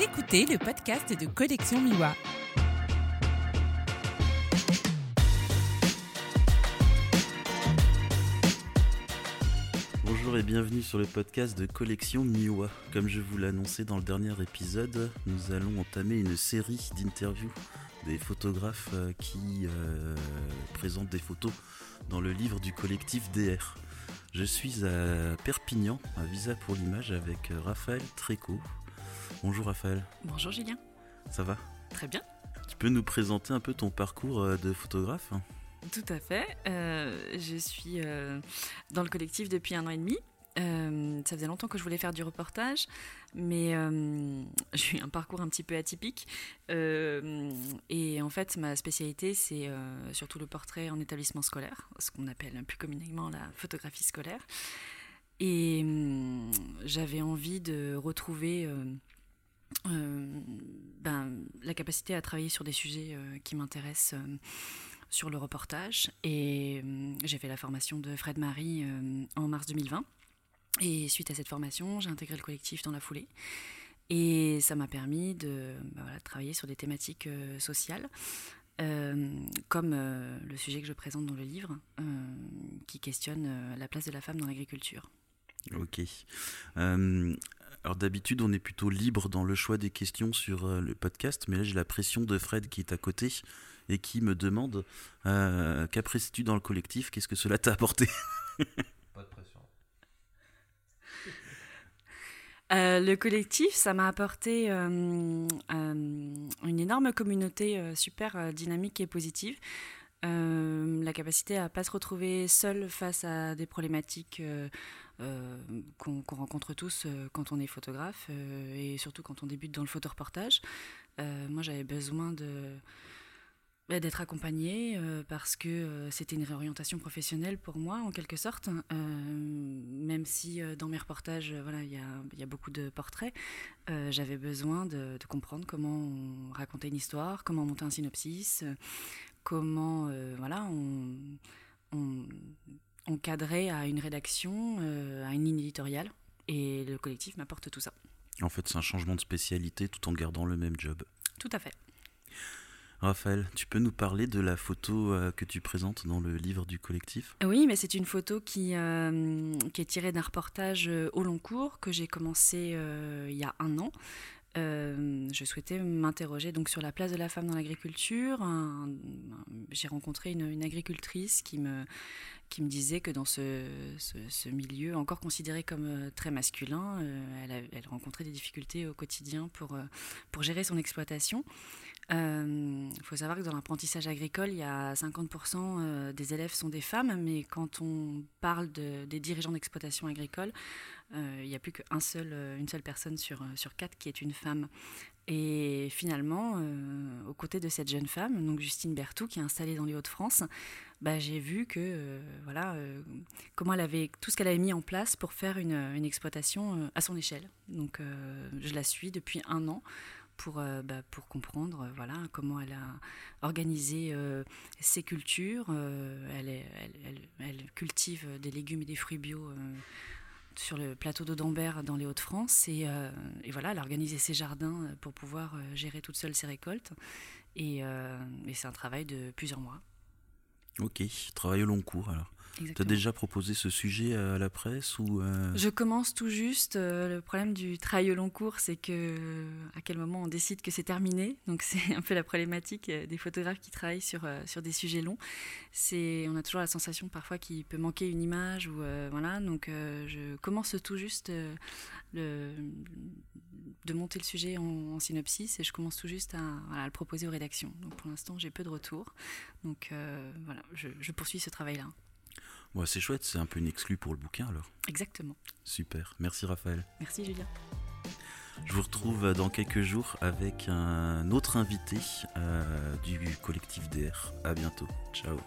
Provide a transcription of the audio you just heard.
Écoutez le podcast de Collection Miwa. Bonjour et bienvenue sur le podcast de Collection Miwa. Comme je vous annoncé dans le dernier épisode, nous allons entamer une série d'interviews des photographes euh, qui euh, présentent des photos dans le livre du collectif DR. Je suis à Perpignan, à Visa pour l'image, avec euh, Raphaël Tréco. Bonjour Raphaël, Bonjour Julien. ça va? Très bien. Tu peux nous présenter un peu ton parcours euh, de photographe? Tout à fait. Euh, je suis euh, dans le collectif depuis un an et demi. Euh, ça faisait longtemps que je voulais faire du reportage, mais euh, j'ai eu un parcours un petit peu atypique. Euh, et en fait, ma spécialité, c'est surtout le portrait en établissement scolaire, ce qu'on appelle plus communément la photographie scolaire. Et hum, j'avais envie de retrouver ben, la capacité à travailler sur des sujets euh, qui m'intéressent euh, sur le reportage. Et euh, j'ai fait la formation de Fred Marie euh, en mars 2020. Et suite à cette formation, j'ai intégré le collectif dans la foulée. Et ça m'a permis de ben travailler sur des thématiques euh, sociales, euh, comme euh, le sujet que je présente dans le livre, euh, qui questionne euh, la place de la femme dans l'agriculture. Ok. Alors d'habitude, on est plutôt libre dans le choix des questions sur euh, le podcast, mais là j'ai la pression de Fred qui est à côté et qui me demande euh, qu'apprécies-tu dans le collectif? Qu'est-ce que cela t'a apporté? Pas de pression. Euh, le collectif, ça m'a apporté euh, euh, une énorme communauté euh, super euh, dynamique et positive. Euh, la capacité à pas se retrouver seul face à des problématiques euh, euh, qu'on rencontre tous quand on est photographe et surtout quand on débute dans le photoreportage. Moi, j'avais besoin bah, d'être accompagnée parce que c'était une réorientation professionnelle pour moi en quelque sorte même si dans mes reportages voilà il y a, beaucoup de portraits j'avais besoin de, comprendre comment on racontait une histoire comment monter un synopsis comment euh, voilà on, on, on cadrait à une rédaction euh, à une ligne éditoriale et le collectif m'apporte tout ça En fait, c'est un changement de spécialité tout en gardant le même job. tout à fait Raphaël, tu peux nous parler de la photo euh, que tu présentes dans le livre du collectif? Oui, mais c'est une photo qui, euh, qui est tirée d'un reportage au long cours que j'ai commencé euh, il y a un an. Euh, je souhaitais m'interroger donc sur la place de la femme dans l'agriculture. J'ai rencontré une agricultrice qui me, qui me disait que dans ce, milieu encore considéré comme euh, très masculin, euh, elle, rencontrait des difficultés au quotidien pour, euh, pour gérer son exploitation. Il faut savoir que dans l'apprentissage agricole, il y a 50% euh, des élèves sont des femmes, mais quand on parle de- des dirigeants d'exploitation agricole, il n'y a plus qu'une seul, une seule personne sur, sur quatre qui est une femme. Et finalement, aux côtés de cette jeune femme, donc Justine Berthoud, qui est installée dans les Hauts-de-France, bah, j'ai vu que euh, voilà euh, comment elle avait tout ce qu'elle avait mis en place pour faire une, une exploitation euh, à son échelle. Donc euh, je la suis depuis un an pour, euh, bah, pour comprendre euh, voilà, comment elle a organisé euh, ses cultures. Euh, elle, cultive des légumes et des fruits bio euh, sur le plateau d'Audambert dans les Hauts-de-France. Et, euh, voilà, elle a organisé ses jardins euh, pour pouvoir euh, gérer toute seule ses récoltes. Euh, et c'est un travail de plusieurs mois. Ok, travail au long cours alors. Tu as déjà proposé ce sujet à la presse ou euh, Je commence tout juste. euh, le problème du travail au long cours, c'est que euh, à quel moment on décide que c'est terminé. Donc c'est un peu la problématique des photographes qui travaillent sur, sur des sujets longs. C'est, on a toujours la sensation parfois qu'il peut manquer une image ou euh, voilà. Donc euh, je commence tout juste le, de monter le sujet en, en synopsis et je commence tout juste à, voilà, à le proposer aux rédactions. Donc pour l'instant j'ai peu de retours. Donc voilà, je, je poursuis ce travail-là. Ouais, C'est chouette, c'est un peu une exclue pour le bouquin alors. Exactement. Super, merci Raphaël. Merci Julien. Je vous retrouve dans quelques jours avec un autre invité euh, du collectif DR. À bientôt. Ciao.